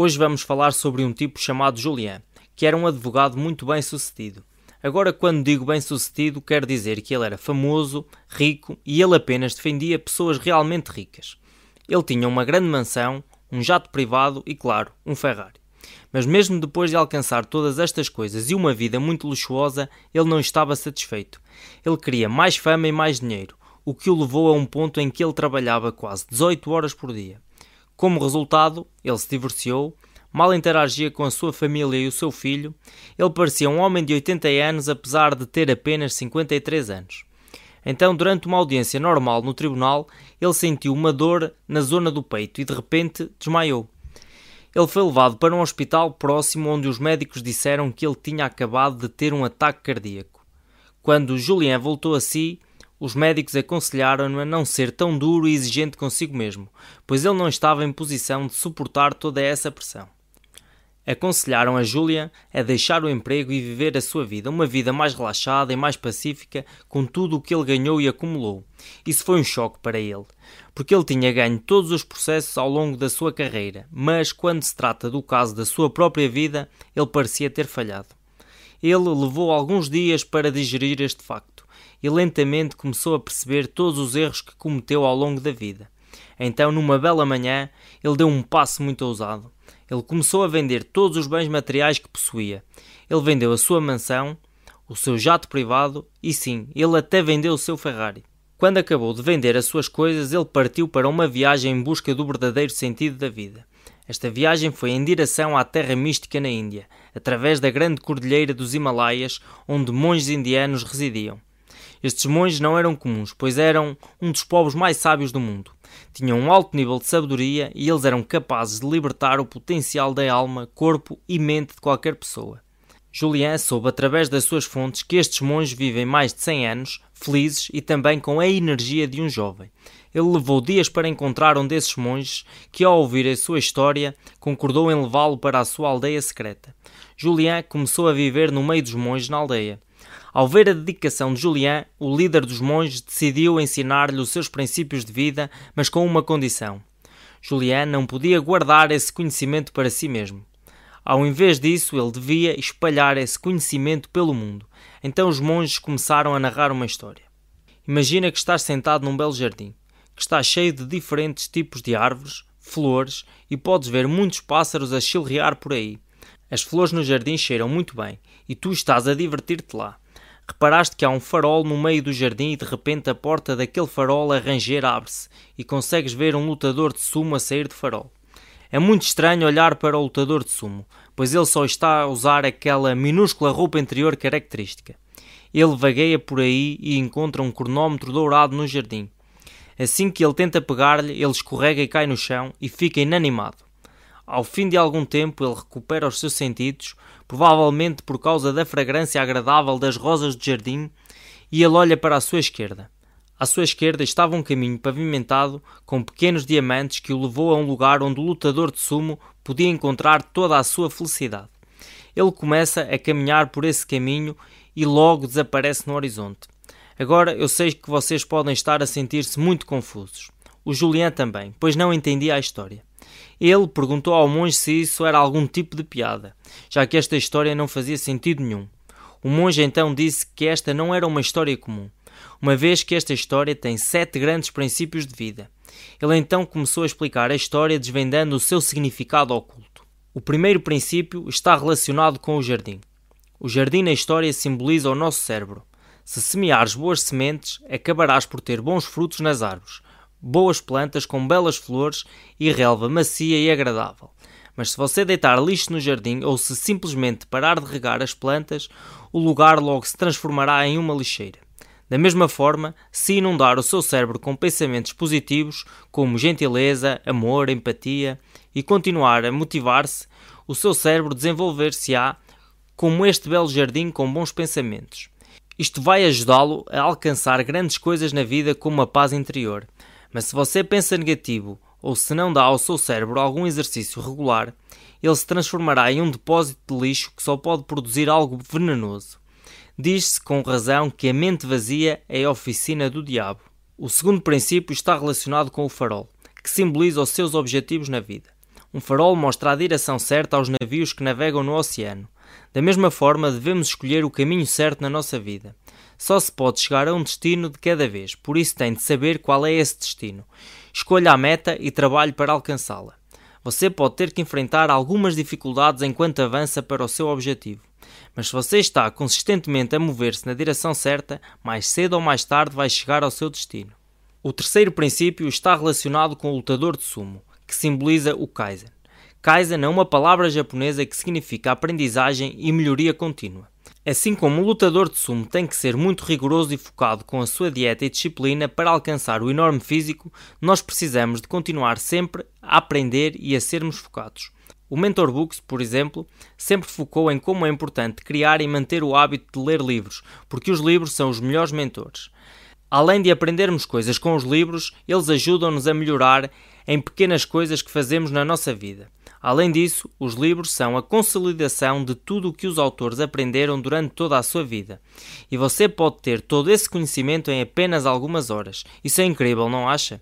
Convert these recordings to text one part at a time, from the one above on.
Hoje vamos falar sobre um tipo chamado Julien, que era um advogado muito bem sucedido. Agora, quando digo bem sucedido, quero dizer que ele era famoso, rico e ele apenas defendia pessoas realmente ricas. Ele tinha uma grande mansão, um jato privado e, claro, um Ferrari. Mas mesmo depois de alcançar todas estas coisas e uma vida muito luxuosa, ele não estava satisfeito. Ele queria mais fama e mais dinheiro, o que o levou a um ponto em que ele trabalhava quase 18 horas por dia. Como resultado, ele se divorciou, mal interagia com a sua família e o seu filho, ele parecia um homem de 80 anos apesar de ter apenas 53 anos. Então, durante uma audiência normal no tribunal, ele sentiu uma dor na zona do peito e de repente desmaiou. Ele foi levado para um hospital próximo onde os médicos disseram que ele tinha acabado de ter um ataque cardíaco. Quando Julien voltou a si, os médicos aconselharam-no a não ser tão duro e exigente consigo mesmo, pois ele não estava em posição de suportar toda essa pressão. Aconselharam a Julia a deixar o emprego e viver a sua vida, uma vida mais relaxada e mais pacífica, com tudo o que ele ganhou e acumulou. Isso foi um choque para ele, porque ele tinha ganho todos os processos ao longo da sua carreira, mas quando se trata do caso da sua própria vida, ele parecia ter falhado. Ele levou alguns dias para digerir este facto e lentamente começou a perceber todos os erros que cometeu ao longo da vida. Então, numa bela manhã, ele deu um passo muito ousado. Ele começou a vender todos os bens materiais que possuía. Ele vendeu a sua mansão, o seu jato privado e sim, ele até vendeu o seu Ferrari. Quando acabou de vender as suas coisas, ele partiu para uma viagem em busca do verdadeiro sentido da vida. Esta viagem foi em direção à terra mística na Índia, através da grande cordilheira dos Himalaias, onde monges indianos residiam. Estes monges não eram comuns, pois eram um dos povos mais sábios do mundo. Tinham um alto nível de sabedoria e eles eram capazes de libertar o potencial da alma, corpo e mente de qualquer pessoa. Julien soube através das suas fontes que estes monges vivem mais de 100 anos, felizes e também com a energia de um jovem. Ele levou dias para encontrar um desses monges que, ao ouvir a sua história, concordou em levá-lo para a sua aldeia secreta. Julien começou a viver no meio dos monges na aldeia. Ao ver a dedicação de Julian, o líder dos monges decidiu ensinar-lhe os seus princípios de vida, mas com uma condição. Julian não podia guardar esse conhecimento para si mesmo. Ao invés disso, ele devia espalhar esse conhecimento pelo mundo. Então os monges começaram a narrar uma história. Imagina que estás sentado num belo jardim, que está cheio de diferentes tipos de árvores, flores e podes ver muitos pássaros a chilrear por aí. As flores no jardim cheiram muito bem e tu estás a divertir-te lá. Reparaste que há um farol no meio do jardim e de repente a porta daquele farol a ranger abre-se e consegues ver um lutador de sumo a sair do farol. É muito estranho olhar para o lutador de sumo, pois ele só está a usar aquela minúscula roupa interior característica. Ele vagueia por aí e encontra um cronómetro dourado no jardim. Assim que ele tenta pegar-lhe, ele escorrega e cai no chão e fica inanimado. Ao fim de algum tempo, ele recupera os seus sentidos, provavelmente por causa da fragrância agradável das rosas do jardim, e ele olha para a sua esquerda. À sua esquerda estava um caminho pavimentado com pequenos diamantes que o levou a um lugar onde o lutador de sumo podia encontrar toda a sua felicidade. Ele começa a caminhar por esse caminho e logo desaparece no horizonte. Agora eu sei que vocês podem estar a sentir-se muito confusos. O Julian também, pois não entendia a história. Ele perguntou ao monge se isso era algum tipo de piada, já que esta história não fazia sentido nenhum. O monge então disse que esta não era uma história comum, uma vez que esta história tem sete grandes princípios de vida. Ele então começou a explicar a história desvendando o seu significado oculto. O primeiro princípio está relacionado com o jardim. O jardim na história simboliza o nosso cérebro. Se semeares boas sementes, acabarás por ter bons frutos nas árvores, boas plantas com belas flores e relva macia e agradável. Mas se você deitar lixo no jardim ou se simplesmente parar de regar as plantas, o lugar logo se transformará em uma lixeira. Da mesma forma, se inundar o seu cérebro com pensamentos positivos, como gentileza, amor, empatia, e continuar a motivar-se, o seu cérebro desenvolver-se-á como este belo jardim com bons pensamentos. Isto vai ajudá-lo a alcançar grandes coisas na vida como a paz interior, mas se você pensa negativo ou se não dá ao seu cérebro algum exercício regular, ele se transformará em um depósito de lixo que só pode produzir algo venenoso. Diz-se com razão que a mente vazia é a oficina do diabo. O segundo princípio está relacionado com o farol, que simboliza os seus objetivos na vida. Um farol mostra a direção certa aos navios que navegam no oceano. Da mesma forma, devemos escolher o caminho certo na nossa vida. Só se pode chegar a um destino de cada vez, por isso tem de saber qual é esse destino. Escolha a meta e trabalhe para alcançá-la. Você pode ter que enfrentar algumas dificuldades enquanto avança para o seu objetivo. Mas se você está consistentemente a mover-se na direção certa, mais cedo ou mais tarde vai chegar ao seu destino. O terceiro princípio está relacionado com o lutador de sumo, que simboliza o Kaizen. Kaizen é uma palavra japonesa que significa aprendizagem e melhoria contínua. Assim como o lutador de sumo tem que ser muito rigoroso e focado com a sua dieta e disciplina para alcançar o enorme físico, nós precisamos de continuar sempre a aprender e a sermos focados. O Mentor Books, por exemplo, sempre focou em como é importante criar e manter o hábito de ler livros, porque os livros são os melhores mentores. Além de aprendermos coisas com os livros, eles ajudam-nos a melhorar em pequenas coisas que fazemos na nossa vida. Além disso, os livros são a consolidação de tudo o que os autores aprenderam durante toda a sua vida. E você pode ter todo esse conhecimento em apenas algumas horas. Isso é incrível, não acha?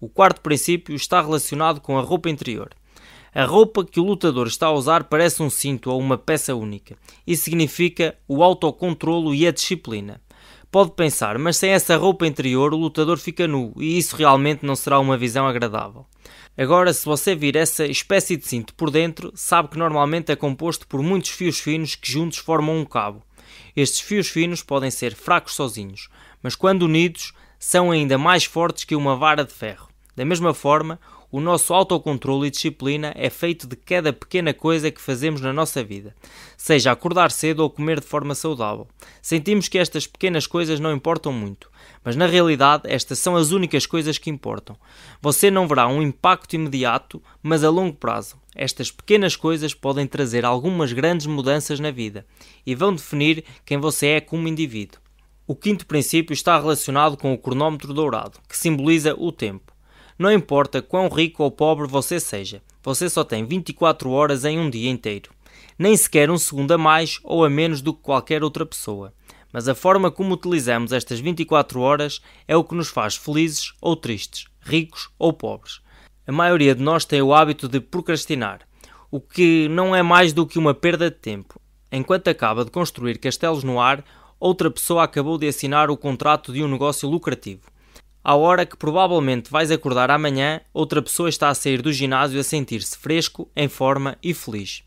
O quarto princípio está relacionado com a roupa interior. A roupa que o lutador está a usar parece um cinto ou uma peça única. Isso significa o autocontrolo e a disciplina. Pode pensar, mas sem essa roupa interior o lutador fica nu e isso realmente não será uma visão agradável. Agora, se você vir essa espécie de cinto por dentro, sabe que normalmente é composto por muitos fios finos que juntos formam um cabo. Estes fios finos podem ser fracos sozinhos, mas quando unidos são ainda mais fortes que uma vara de ferro. Da mesma forma, o nosso autocontrole e disciplina é feito de cada pequena coisa que fazemos na nossa vida, seja acordar cedo ou comer de forma saudável. Sentimos que estas pequenas coisas não importam muito, mas na realidade estas são as únicas coisas que importam. Você não verá um impacto imediato, mas a longo prazo. Estas pequenas coisas podem trazer algumas grandes mudanças na vida e vão definir quem você é como indivíduo. O quinto princípio está relacionado com o cronómetro dourado, que simboliza o tempo. Não importa quão rico ou pobre você seja, você só tem 24 horas em um dia inteiro. Nem sequer um segundo a mais ou a menos do que qualquer outra pessoa. Mas a forma como utilizamos estas 24 horas é o que nos faz felizes ou tristes, ricos ou pobres. A maioria de nós tem o hábito de procrastinar, o que não é mais do que uma perda de tempo. Enquanto acaba de construir castelos no ar, outra pessoa acabou de assinar o contrato de um negócio lucrativo. À hora que provavelmente vais acordar amanhã, outra pessoa está a sair do ginásio a sentir-se fresco, em forma e feliz.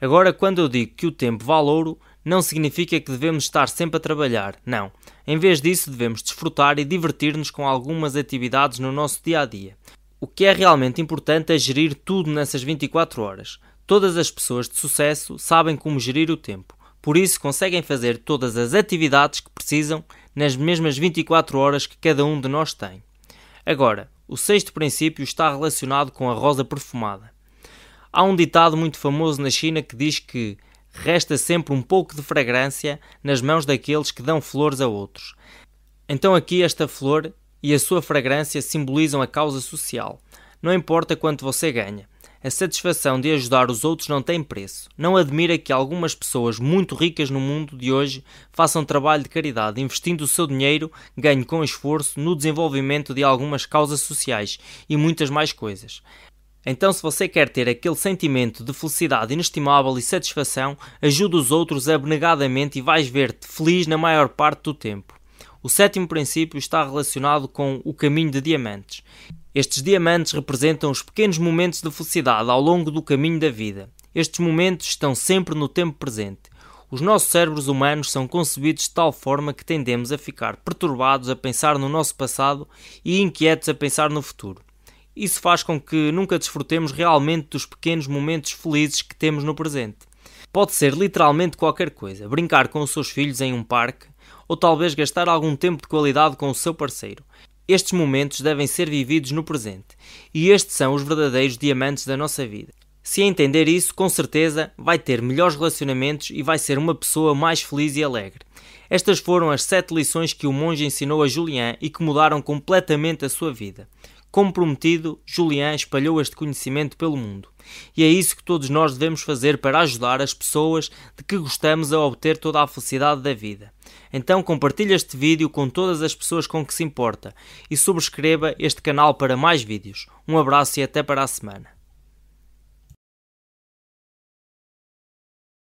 Agora, quando eu digo que o tempo vale ouro, não significa que devemos estar sempre a trabalhar, não. Em vez disso, devemos desfrutar e divertir-nos com algumas atividades no nosso dia a dia. O que é realmente importante é gerir tudo nessas 24 horas. Todas as pessoas de sucesso sabem como gerir o tempo, por isso conseguem fazer todas as atividades que precisam nas mesmas 24 horas que cada um de nós tem. Agora, o sexto princípio está relacionado com a rosa perfumada. Há um ditado muito famoso na China que diz que resta sempre um pouco de fragrância nas mãos daqueles que dão flores a outros. Então, aqui, esta flor e a sua fragrância simbolizam a causa social. Não importa quanto você ganha, a satisfação de ajudar os outros não tem preço. Não admira que algumas pessoas muito ricas no mundo de hoje façam trabalho de caridade, investindo o seu dinheiro, ganho com esforço, no desenvolvimento de algumas causas sociais e muitas mais coisas. Então, se você quer ter aquele sentimento de felicidade inestimável e satisfação, ajude os outros abnegadamente e vais ver-te feliz na maior parte do tempo. O sétimo princípio está relacionado com o caminho de diamantes. Estes diamantes representam os pequenos momentos de felicidade ao longo do caminho da vida. Estes momentos estão sempre no tempo presente. Os nossos cérebros humanos são concebidos de tal forma que tendemos a ficar perturbados a pensar no nosso passado e inquietos a pensar no futuro. Isso faz com que nunca desfrutemos realmente dos pequenos momentos felizes que temos no presente. Pode ser literalmente qualquer coisa: brincar com os seus filhos em um parque, ou talvez gastar algum tempo de qualidade com o seu parceiro. Estes momentos devem ser vividos no presente, e estes são os verdadeiros diamantes da nossa vida. Se entender isso, com certeza vai ter melhores relacionamentos e vai ser uma pessoa mais feliz e alegre. Estas foram as sete lições que o monge ensinou a Julian e que mudaram completamente a sua vida. Como prometido, Julian espalhou este conhecimento pelo mundo. E é isso que todos nós devemos fazer para ajudar as pessoas de que gostamos a obter toda a felicidade da vida. Então compartilhe este vídeo com todas as pessoas com que se importa e subscreva este canal para mais vídeos. Um abraço e até para a semana.